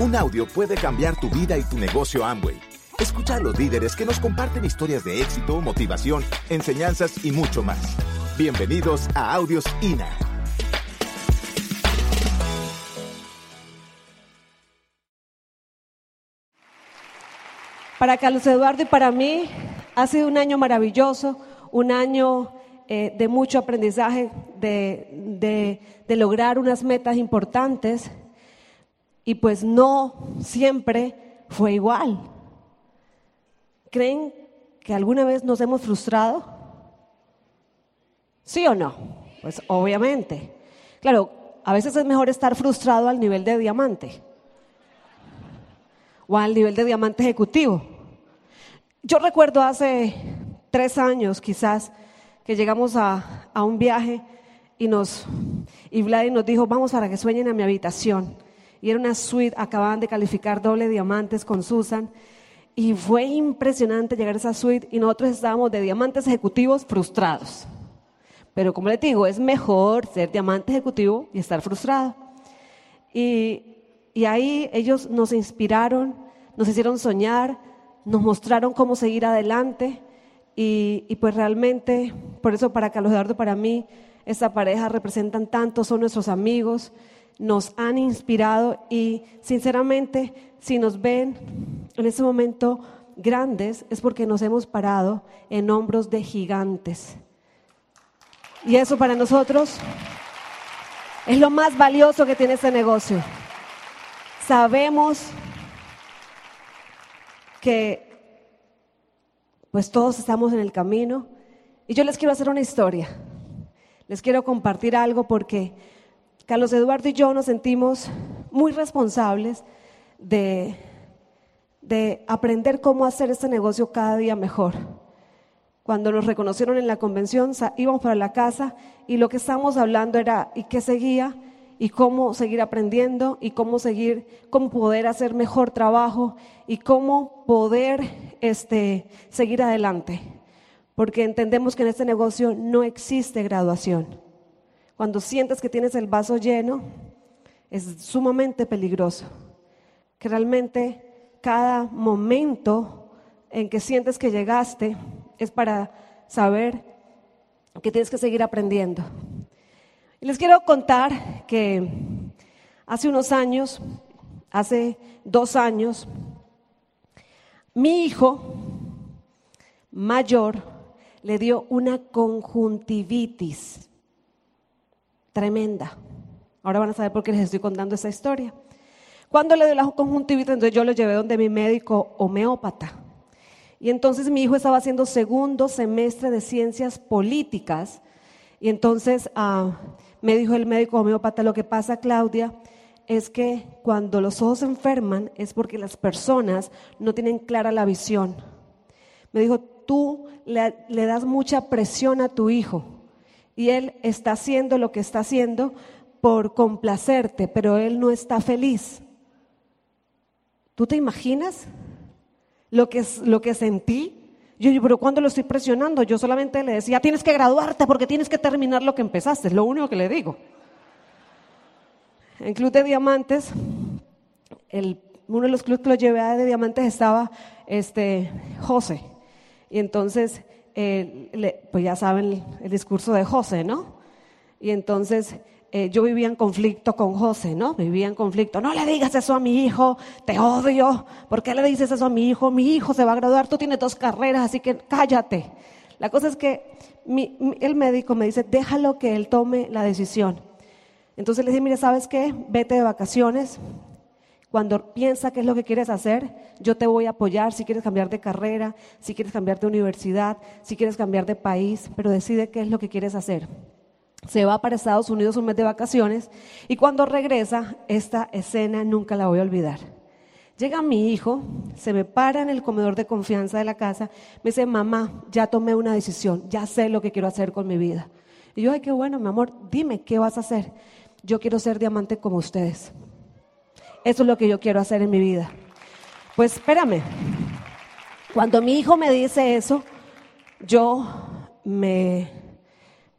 Un audio puede cambiar tu vida y tu negocio Amway. Escucha a los líderes que nos comparten historias de éxito, motivación, enseñanzas y mucho más. Bienvenidos a Audios INA. Para Carlos Eduardo y para mí ha sido un año maravilloso, un año eh, de mucho aprendizaje, de, de lograr unas metas importantes y pues no siempre fue igual. ¿Creen que alguna vez nos hemos frustrado? ¿Sí o no? Pues obviamente. Claro, a veces es mejor estar frustrado al nivel de diamante o al nivel de diamante ejecutivo. Yo recuerdo hace tres años quizás que llegamos a, a un viaje y nos y Vlad nos dijo, vamos para que sueñen a mi habitación y era una suite, acababan de calificar doble diamantes con Susan. Y fue impresionante llegar a esa suite y nosotros estábamos de diamantes ejecutivos frustrados. Pero como les digo, es mejor ser diamante ejecutivo y estar frustrado. Y, y ahí ellos nos inspiraron, nos hicieron soñar, nos mostraron cómo seguir adelante. Y, y pues realmente, por eso para Carlos Eduardo, para mí, esta pareja representan tanto, son nuestros amigos nos han inspirado y sinceramente si nos ven en este momento grandes es porque nos hemos parado en hombros de gigantes. Y eso para nosotros es lo más valioso que tiene este negocio. Sabemos que pues todos estamos en el camino y yo les quiero hacer una historia. Les quiero compartir algo porque Carlos Eduardo y yo nos sentimos muy responsables de, de aprender cómo hacer este negocio cada día mejor. Cuando nos reconocieron en la convención, íbamos para la casa y lo que estábamos hablando era y qué seguía y cómo seguir aprendiendo y cómo seguir, cómo poder hacer mejor trabajo y cómo poder este, seguir adelante. Porque entendemos que en este negocio no existe graduación. Cuando sientes que tienes el vaso lleno, es sumamente peligroso. Que realmente cada momento en que sientes que llegaste es para saber que tienes que seguir aprendiendo. Y les quiero contar que hace unos años, hace dos años, mi hijo mayor le dio una conjuntivitis tremenda. Ahora van a saber por qué les estoy contando esa historia. Cuando le dio la conjuntivitis, entonces yo lo llevé donde mi médico homeópata. Y entonces mi hijo estaba haciendo segundo semestre de ciencias políticas. Y entonces ah, me dijo el médico homeópata, lo que pasa, Claudia, es que cuando los ojos se enferman es porque las personas no tienen clara la visión. Me dijo, tú le das mucha presión a tu hijo y él está haciendo lo que está haciendo por complacerte, pero él no está feliz. ¿Tú te imaginas lo que, lo que sentí? Yo pero ¿cuándo lo estoy presionando? Yo solamente le decía, tienes que graduarte porque tienes que terminar lo que empezaste, es lo único que le digo. En Club de Diamantes, el, uno de los clubes que lo llevé de Diamantes estaba este, José. Y entonces eh, pues ya saben el, discurso de José, ¿no? Y entonces eh, yo vivía en conflicto con José, ¿no? Vivía en conflicto. No le digas eso a mi hijo, te odio. ¿Por qué le dices eso a mi hijo? Mi hijo se va a graduar, tú tienes dos carreras, así que cállate. La cosa es que el médico me dice, déjalo que él tome la decisión. Entonces le dije, mire, ¿sabes qué? Vete de vacaciones, cuando piensa qué es lo que quieres hacer, yo te voy a apoyar si quieres cambiar de carrera, si quieres cambiar de universidad, si quieres cambiar de país, pero decide qué es lo que quieres hacer. Se va para Estados Unidos un mes de vacaciones y cuando regresa, esta escena nunca la voy a olvidar. Llega mi hijo, se me para en el comedor de confianza de la casa, me dice, mamá, ya tomé una decisión, ya sé lo que quiero hacer con mi vida. Y yo, ay, qué bueno, mi amor, dime, ¿qué vas a hacer? Yo quiero ser diamante como ustedes. Eso es lo que yo quiero hacer en mi vida. Pues espérame. Cuando mi hijo me dice eso, yo me,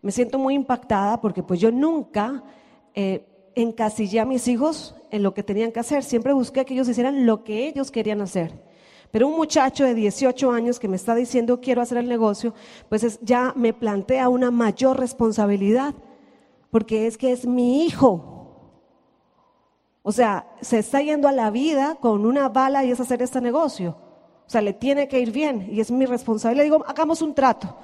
me siento muy impactada porque pues yo nunca eh, encasillé a mis hijos en lo que tenían que hacer, siempre busqué que ellos hicieran lo que ellos querían hacer. Pero un muchacho de 18 años que me está diciendo quiero hacer el negocio, pues ya me plantea una mayor responsabilidad, porque es que es mi hijo. O sea, se está yendo a la vida con una bala y es hacer este negocio. O sea, le tiene que ir bien y es mi responsabilidad. Digo, hagamos un trato.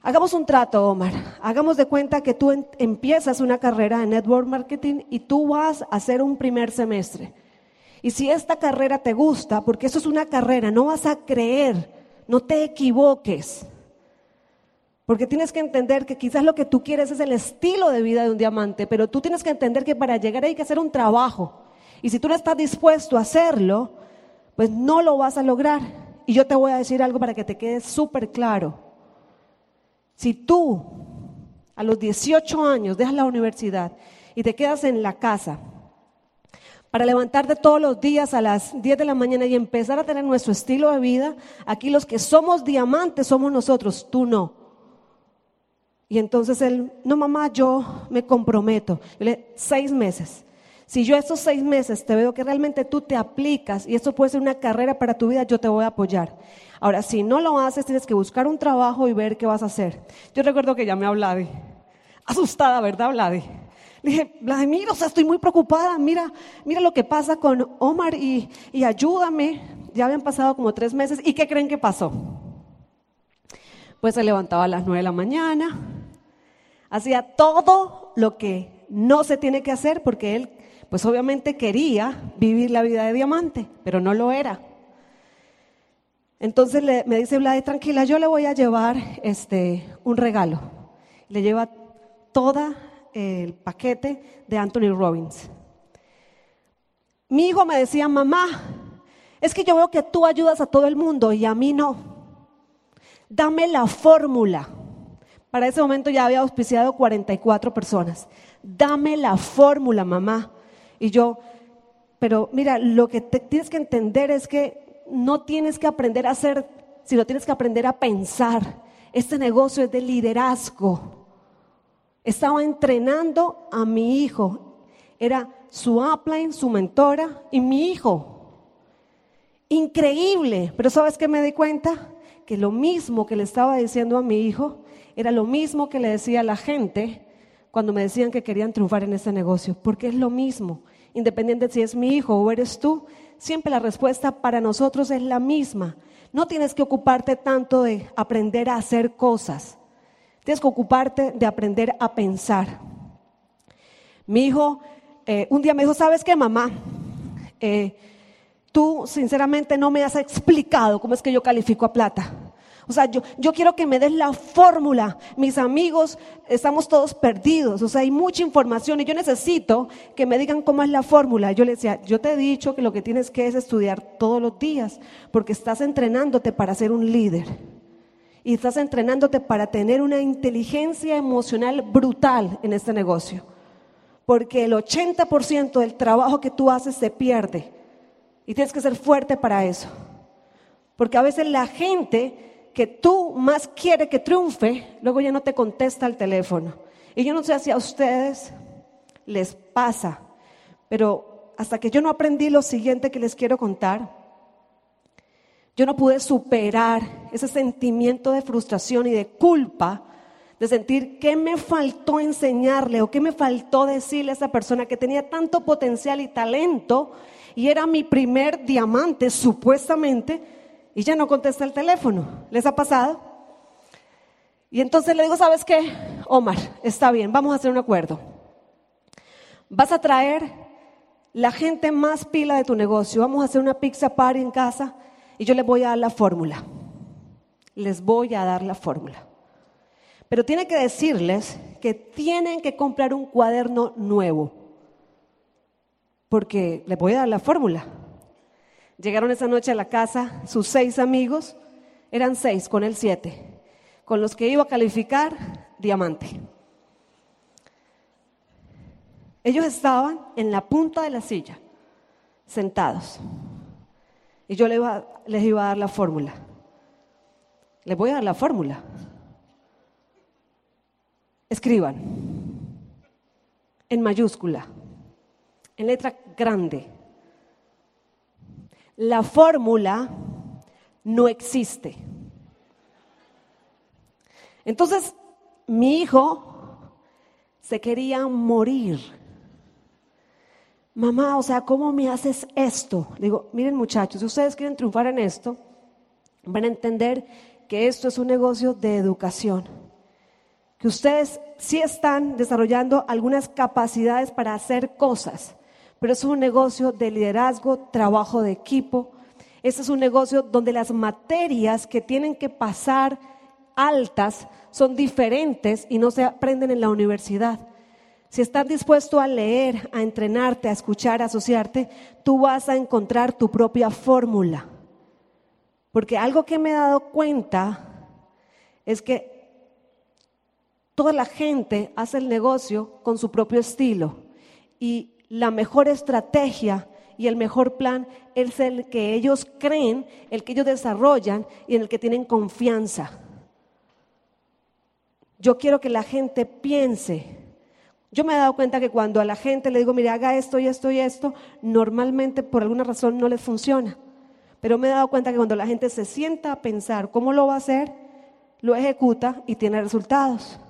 Hagamos un trato, Omar. Hagamos de cuenta que tú empiezas una carrera en network marketing y tú vas a hacer un primer semestre. Y si esta carrera te gusta, porque eso es una carrera, no vas a creer, no te equivoques. Porque tienes que entender que quizás lo que tú quieres es el estilo de vida de un diamante, pero tú tienes que entender que para llegar hay que hacer un trabajo. Y si tú no estás dispuesto a hacerlo, pues no lo vas a lograr. Y yo te voy a decir algo para que te quede súper claro. Si tú a los 18 años dejas la universidad y te quedas en la casa para levantarte todos los días a las 10 de la mañana y empezar a tener nuestro estilo de vida, aquí los que somos diamantes somos nosotros, tú no. Y entonces él, no mamá, yo me comprometo. Yo le, seis meses. Si yo estos seis meses te veo que realmente tú te aplicas y esto puede ser una carrera para tu vida, yo te voy a apoyar. Ahora, si no lo haces, tienes que buscar un trabajo y ver qué vas a hacer. Yo recuerdo que llamé a Vladi, asustada, ¿verdad, Vladi? Le dije, Vladimir, o sea, estoy muy preocupada, mira, mira lo que pasa con Omar y, y ayúdame. Ya habían pasado como tres meses, ¿y qué creen que pasó? Pues se levantaba a las nueve de la mañana, hacía todo lo que no se tiene que hacer porque él, pues obviamente quería vivir la vida de diamante, pero no lo era. Entonces me dice Vlad, tranquila, yo le voy a llevar este, un regalo. Le lleva todo el paquete de Anthony Robbins. Mi hijo me decía, mamá, es que yo veo que tú ayudas a todo el mundo y a mí no. Dame la fórmula. Para ese momento ya había auspiciado 44 personas. Dame la fórmula, mamá. Y yo, pero mira, lo que tienes que entender es que no tienes que aprender a hacer, sino tienes que aprender a pensar. Este negocio es de liderazgo. Estaba entrenando a mi hijo. Era su upline, su mentora y mi hijo. Increíble. Pero ¿sabes qué me di cuenta? Que lo mismo que le estaba diciendo a mi hijo era lo mismo que le decía a la gente cuando me decían que querían triunfar en este negocio. Porque es lo mismo. Independiente si es mi hijo o eres tú, siempre la respuesta para nosotros es la misma. No tienes que ocuparte tanto de aprender a hacer cosas. Tienes que ocuparte de aprender a pensar. Mi hijo, eh, un día me dijo, ¿sabes qué, mamá? Eh, tú sinceramente no me has explicado cómo es que yo califico a plata. O sea, yo, yo quiero que me des la fórmula. Mis amigos, estamos todos perdidos. O sea, hay mucha información y yo necesito que me digan cómo es la fórmula. Yo le decía, yo te he dicho que lo que tienes que es estudiar todos los días porque estás entrenándote para ser un líder. Y estás entrenándote para tener una inteligencia emocional brutal en este negocio. Porque el 80% del trabajo que tú haces se pierde. Y tienes que ser fuerte para eso. Porque a veces la gente que tú más quiere que triunfe, luego ya no te contesta el teléfono. Y yo no sé si a ustedes les pasa, pero hasta que yo no aprendí lo siguiente que les quiero contar, yo no pude superar ese sentimiento de frustración y de culpa de sentir qué me faltó enseñarle o qué me faltó decirle a esa persona que tenía tanto potencial y talento y era mi primer diamante supuestamente y ya no contesta el teléfono. ¿Les ha pasado? Y entonces le digo, ¿sabes qué? Omar, está bien, vamos a hacer un acuerdo. Vas a traer la gente más pila de tu negocio. Vamos a hacer una pizza party en casa y yo les voy a dar la fórmula. Les voy a dar la fórmula. Pero tiene que decirles que tienen que comprar un cuaderno nuevo. Porque les voy a dar la fórmula. Llegaron esa noche a la casa sus seis amigos, eran seis con el siete, con los que iba a calificar diamante. Ellos estaban en la punta de la silla, sentados. Y yo les iba, les iba a dar la fórmula. Les voy a dar la fórmula. Escriban en mayúscula. en letra grande. La fórmula no existe. Entonces, mi hijo se quería morir. Mamá, o sea, ¿cómo me haces esto? digo, miren muchachos, si ustedes quieren triunfar en esto, van a entender que esto es un negocio de educación. Que ustedes sí están desarrollando algunas capacidades para hacer cosas, pero es un negocio de liderazgo, trabajo de equipo. Este es un negocio donde las materias que tienen que pasar altas son diferentes y no se aprenden en la universidad. Si estás dispuesto a leer, a entrenarte, a escuchar, a asociarte, tú vas a encontrar tu propia fórmula. Porque algo que me he dado cuenta es que toda la gente hace el negocio con su propio estilo y la mejor estrategia y el mejor plan es el que ellos creen, el que ellos desarrollan y en el que tienen confianza. Yo quiero que la gente piense. Yo me he dado cuenta que cuando a la gente le digo, mire, haga esto y esto y esto, normalmente por alguna razón no les funciona. Pero me he dado cuenta que cuando la gente se sienta a pensar cómo lo va a hacer, lo ejecuta y tiene resultados.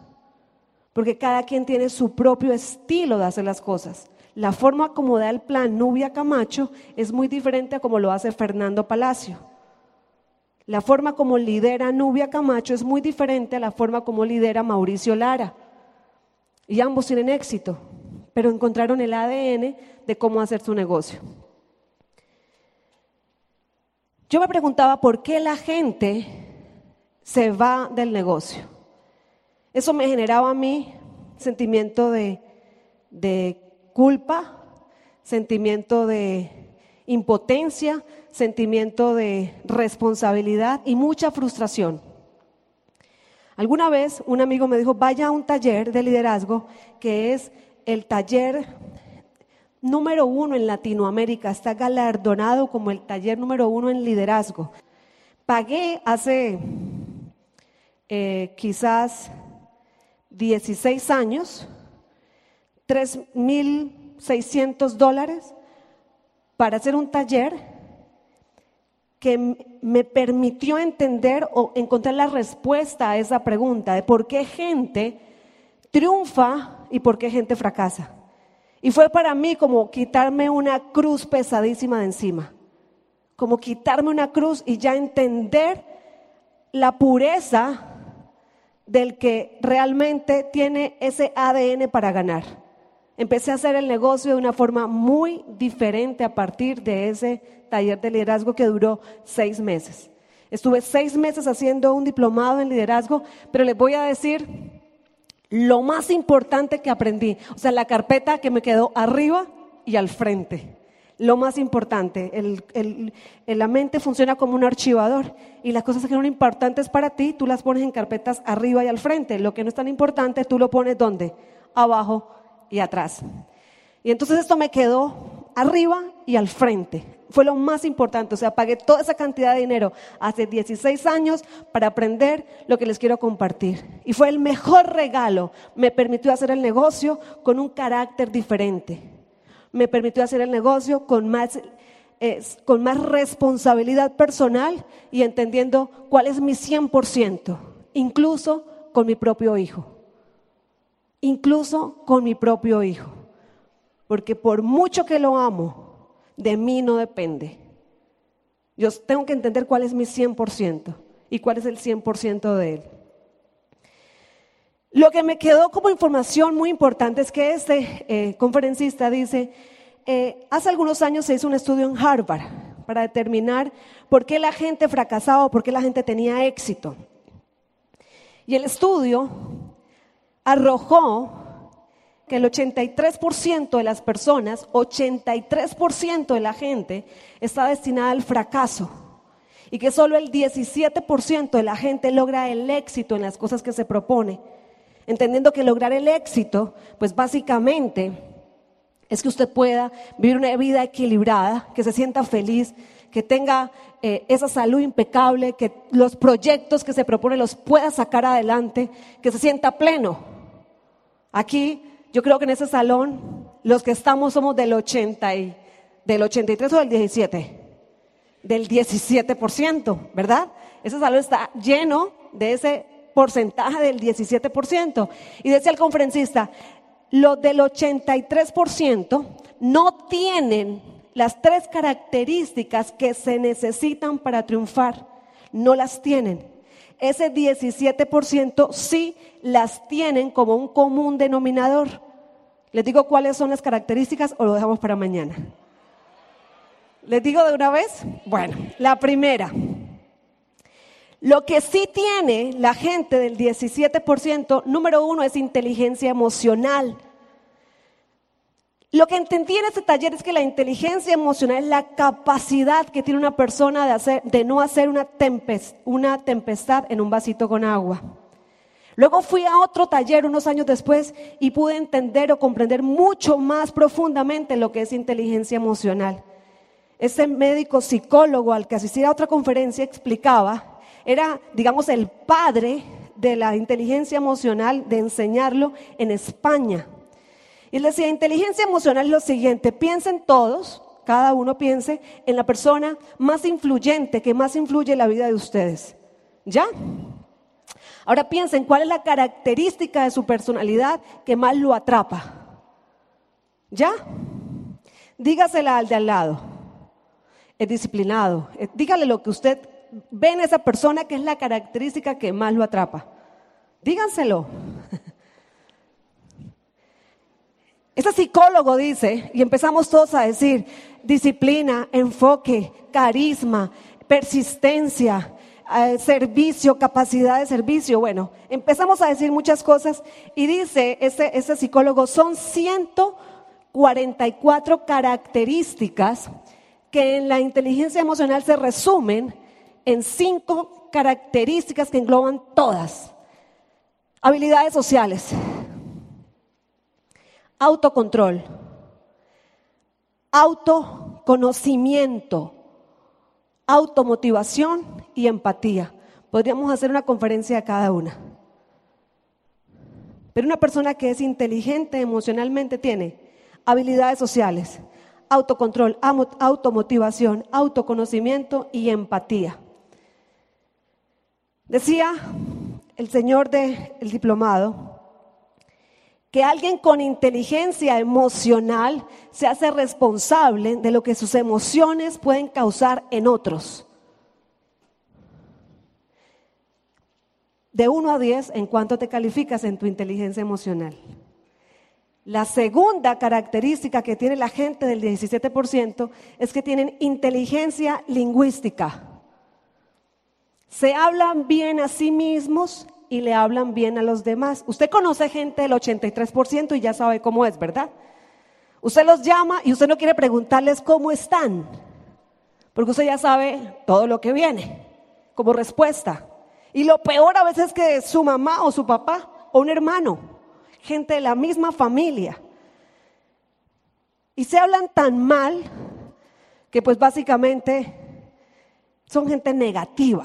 Porque cada quien tiene su propio estilo de hacer las cosas. La forma como da el plan Nubia Camacho es muy diferente a como lo hace Fernando Palacio. La forma como lidera Nubia Camacho es muy diferente a la forma como lidera Mauricio Lara. Y ambos tienen éxito, pero encontraron el ADN de cómo hacer su negocio. Yo me preguntaba por qué la gente se va del negocio. Eso me generaba a mí sentimiento de, de culpa, sentimiento de impotencia, sentimiento de responsabilidad y mucha frustración. Alguna vez un amigo me dijo, vaya a un taller de liderazgo que es el taller número uno en Latinoamérica, está galardonado como el taller número uno en liderazgo. Pagué hace eh, quizás 16 años 3.600 dólares para hacer un taller que me permitió entender o encontrar la respuesta a esa pregunta de por qué gente triunfa y por qué gente fracasa. Y fue para mí como quitarme una cruz pesadísima de encima, como quitarme una cruz y ya entender la pureza del que realmente tiene ese ADN para ganar. Empecé a hacer el negocio de una forma muy diferente a partir de ese taller de liderazgo que duró seis meses. Estuve seis meses haciendo un diplomado en liderazgo, pero les voy a decir lo más importante que aprendí. O sea, la carpeta que me quedó arriba y al frente. Lo más importante, la mente funciona como un archivador y las cosas que son importantes para ti, tú las pones en carpetas arriba y al frente. Lo que no es tan importante, tú lo pones ¿dónde? Abajo y atrás. Y entonces esto me quedó arriba y al frente. Fue lo más importante. O sea, pagué toda esa cantidad de dinero hace 16 años para aprender lo que les quiero compartir. Y fue el mejor regalo. Me permitió hacer el negocio con un carácter diferente. Me permitió hacer el negocio con más, con más responsabilidad personal y entendiendo cuál es mi 100%, incluso con mi propio hijo. Incluso con mi propio hijo. Porque por mucho que lo amo, de mí no depende. Yo tengo que entender cuál es mi 100% y cuál es el 100% de él. Lo que me quedó como información muy importante es que este eh, conferencista dice, eh, hace algunos años se hizo un estudio en Harvard para determinar por qué la gente fracasaba o por qué la gente tenía éxito. Y el estudio arrojó que el 83% de las personas, 83% de la gente está destinada al fracaso y que solo el 17% de la gente logra el éxito en las cosas que se propone. Entendiendo que lograr el éxito, pues básicamente es que usted pueda vivir una vida equilibrada, que se sienta feliz, que tenga eh, esa salud impecable, que los proyectos que se propone los pueda sacar adelante, que se sienta pleno. Aquí yo creo que en ese salón los que estamos somos del 80 y, del 83 o del 17? Del 17%, ¿verdad? Ese salón está lleno de ese porcentaje del 17%. Y decía el conferencista, los del 83% no tienen las tres características que se necesitan para triunfar. No las tienen. Ese 17% sí las tienen como un común denominador. Les digo cuáles son las características o lo dejamos para mañana. ¿Les digo de una vez? Bueno, la primera. Lo que sí tiene la gente del 17%, número uno, es inteligencia emocional. Lo que entendí en este taller es que la inteligencia emocional es la capacidad que tiene una persona de, hacer, de no hacer una, una tempestad en un vasito con agua. Luego fui a otro taller unos años después y pude entender o comprender mucho más profundamente lo que es inteligencia emocional. Ese médico psicólogo al que asistí a otra conferencia explicaba, era, digamos, el padre de la inteligencia emocional, de enseñarlo en España. Y decía, inteligencia emocional es lo siguiente, piensen todos, cada uno piense en la persona más influyente, que más influye en la vida de ustedes. ¿Ya? Ahora piensen cuál es la característica de su personalidad que más lo atrapa. ¿Ya? Dígasela al de al lado. Es disciplinado. Dígale lo que usted ve en esa persona que es la característica que más lo atrapa. Díganselo. Ese psicólogo dice, y empezamos todos a decir, disciplina, enfoque, carisma, persistencia, eh, servicio, capacidad de servicio. Bueno, empezamos a decir muchas cosas y dice ese, ese psicólogo, son 144 características que en la inteligencia emocional se resumen en cinco características que engloban todas. Habilidades sociales, autocontrol, autoconocimiento, automotivación y empatía. Podríamos hacer una conferencia a cada una. Pero una persona que es inteligente emocionalmente tiene habilidades sociales, autocontrol, automotivación, autoconocimiento y empatía. Decía el señor del diplomado que alguien con inteligencia emocional se hace responsable de lo que sus emociones pueden causar en otros. De 1 a 10, ¿en cuánto te calificas en tu inteligencia emocional? La segunda característica que tiene la gente del 17% es que tienen inteligencia lingüística. Se hablan bien a sí mismos y le hablan bien a los demás. Usted conoce gente del 83% y ya sabe cómo es, ¿verdad? Usted los llama y usted no quiere preguntarles cómo están, porque usted ya sabe todo lo que viene como respuesta. Y lo peor a veces es que su mamá o su papá o un hermano, gente de la misma familia, y se hablan tan mal que pues básicamente son gente negativa.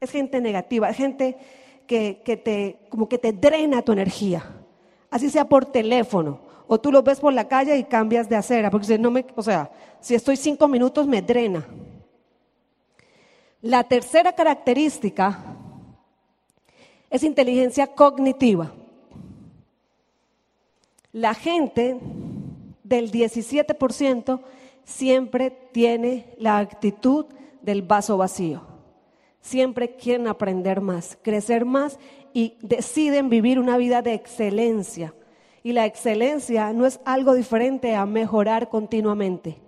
Es gente negativa, es gente que, te, como que te drena tu energía. Así sea por teléfono. O tú lo ves por la calle y cambias de acera. Porque si no me, o sea, si estoy cinco minutos me drena. La tercera característica es inteligencia cognitiva. La gente del 17% siempre tiene la actitud del vaso vacío siempre quieren aprender más, crecer más y deciden vivir una vida de excelencia. Y la excelencia no es algo diferente a mejorar continuamente.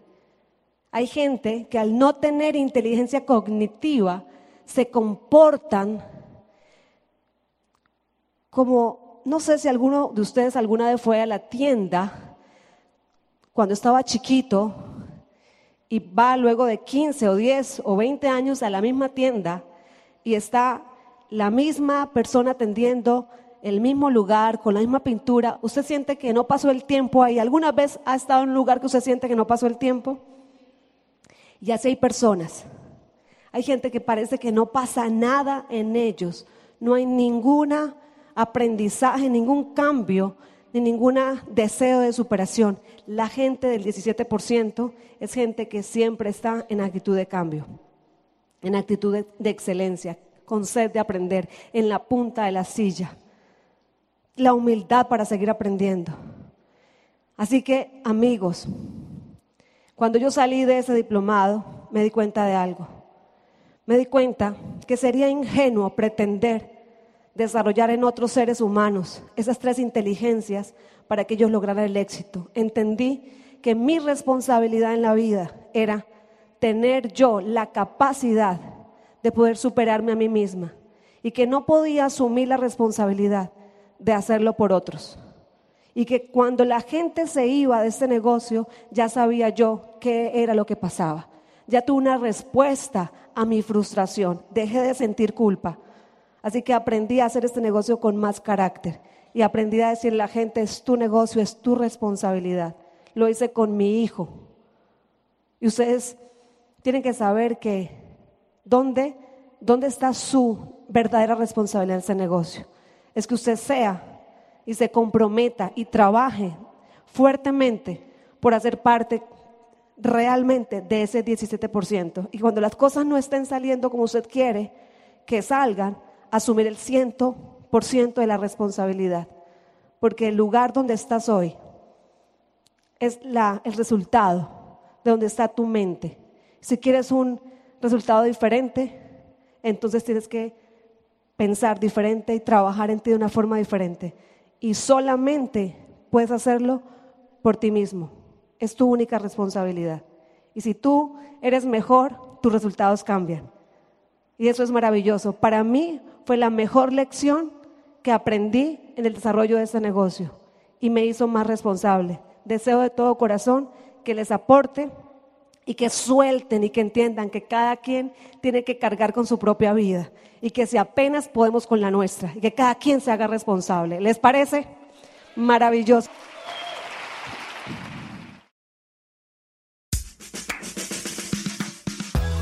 Hay gente que al no tener inteligencia cognitiva se comportan como, no sé si alguno de ustedes alguna vez fue a la tienda cuando estaba chiquito y va luego de 15 o 10 o 20 años a la misma tienda y está la misma persona atendiendo el mismo lugar, con la misma pintura, ¿usted siente que no pasó el tiempo ahí? ¿Alguna vez ha estado en un lugar que usted siente que no pasó el tiempo? Y así hay personas. Hay gente que parece que no pasa nada en ellos. No hay ningún aprendizaje, ningún cambio ni ningún deseo de superación. La gente del 17% es gente que siempre está en actitud de cambio, en actitud de, de excelencia, con sed de aprender, en la punta de la silla. La humildad para seguir aprendiendo. Así que, amigos, cuando yo salí de ese diplomado, me di cuenta de algo. Me di cuenta que sería ingenuo pretender desarrollar en otros seres humanos esas tres inteligencias para que ellos lograran el éxito. Entendí que mi responsabilidad en la vida era tener yo la capacidad de poder superarme a mí misma y que no podía asumir la responsabilidad de hacerlo por otros. Y que cuando la gente se iba de este negocio, ya sabía yo qué era lo que pasaba. Ya tuve una respuesta a mi frustración. Dejé de sentir culpa. Así que aprendí a hacer este negocio con más carácter y aprendí a decirle a la gente, es tu negocio, es tu responsabilidad. Lo hice con mi hijo. Y ustedes tienen que saber que dónde, dónde está su verdadera responsabilidad en ese negocio. Es que usted sea y se comprometa y trabaje fuertemente por hacer parte realmente de ese 17%. Y cuando las cosas no estén saliendo como usted quiere que salgan, asumir el 100% de la responsabilidad, porque el lugar donde estás hoy es la, el resultado de donde está tu mente. Si quieres un resultado diferente, entonces tienes que pensar diferente y trabajar en ti de una forma diferente. Y solamente puedes hacerlo por ti mismo. Es tu única responsabilidad. Y si tú eres mejor, tus resultados cambian. Y eso es maravilloso. Para mí fue la mejor lección que aprendí en el desarrollo de este negocio y me hizo más responsable. Deseo de todo corazón que les aporte y que suelten y que entiendan que cada quien tiene que cargar con su propia vida y que si apenas podemos con la nuestra y que cada quien se haga responsable. ¿Les parece? Maravilloso.